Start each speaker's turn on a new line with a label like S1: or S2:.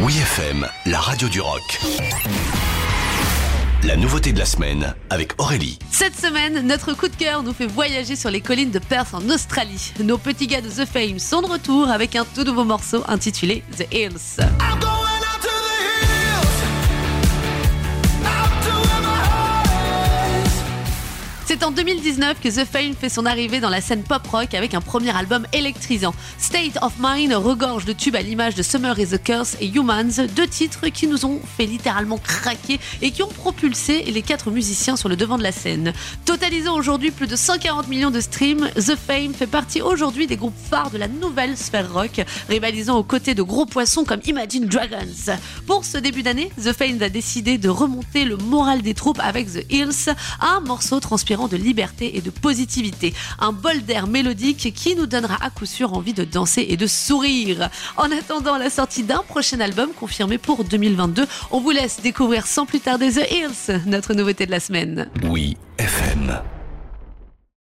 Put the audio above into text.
S1: Oui FM, la radio du rock. La nouveauté de la semaine avec Aurélie.
S2: Cette semaine, notre coup de cœur nous fait voyager sur les collines de Perth en Australie. Nos petits gars de The Fame sont de retour avec un tout nouveau morceau intitulé The Hills. C'est en 2019 que The Fame fait son arrivée dans la scène pop rock avec un premier album électrisant. State of Mind regorge de tubes à l'image de Summer is the Curse et Humans, deux titres qui nous ont fait littéralement craquer et qui ont propulsé les quatre musiciens sur le devant de la scène. Totalisant aujourd'hui plus de 140 millions de streams, The Fame fait partie aujourd'hui des groupes phares de la nouvelle sphère rock, rivalisant aux côtés de gros poissons comme Imagine Dragons. Pour ce début d'année, The Fame a décidé de remonter le moral des troupes avec The Hills, un morceau transpirant de liberté et de positivité. Un bol d'air mélodique qui nous donnera à coup sûr envie de danser et de sourire. En attendant la sortie d'un prochain album confirmé pour 2022, on vous laisse découvrir sans plus tarder The Hills, notre nouveauté de la semaine.
S1: Oui FM.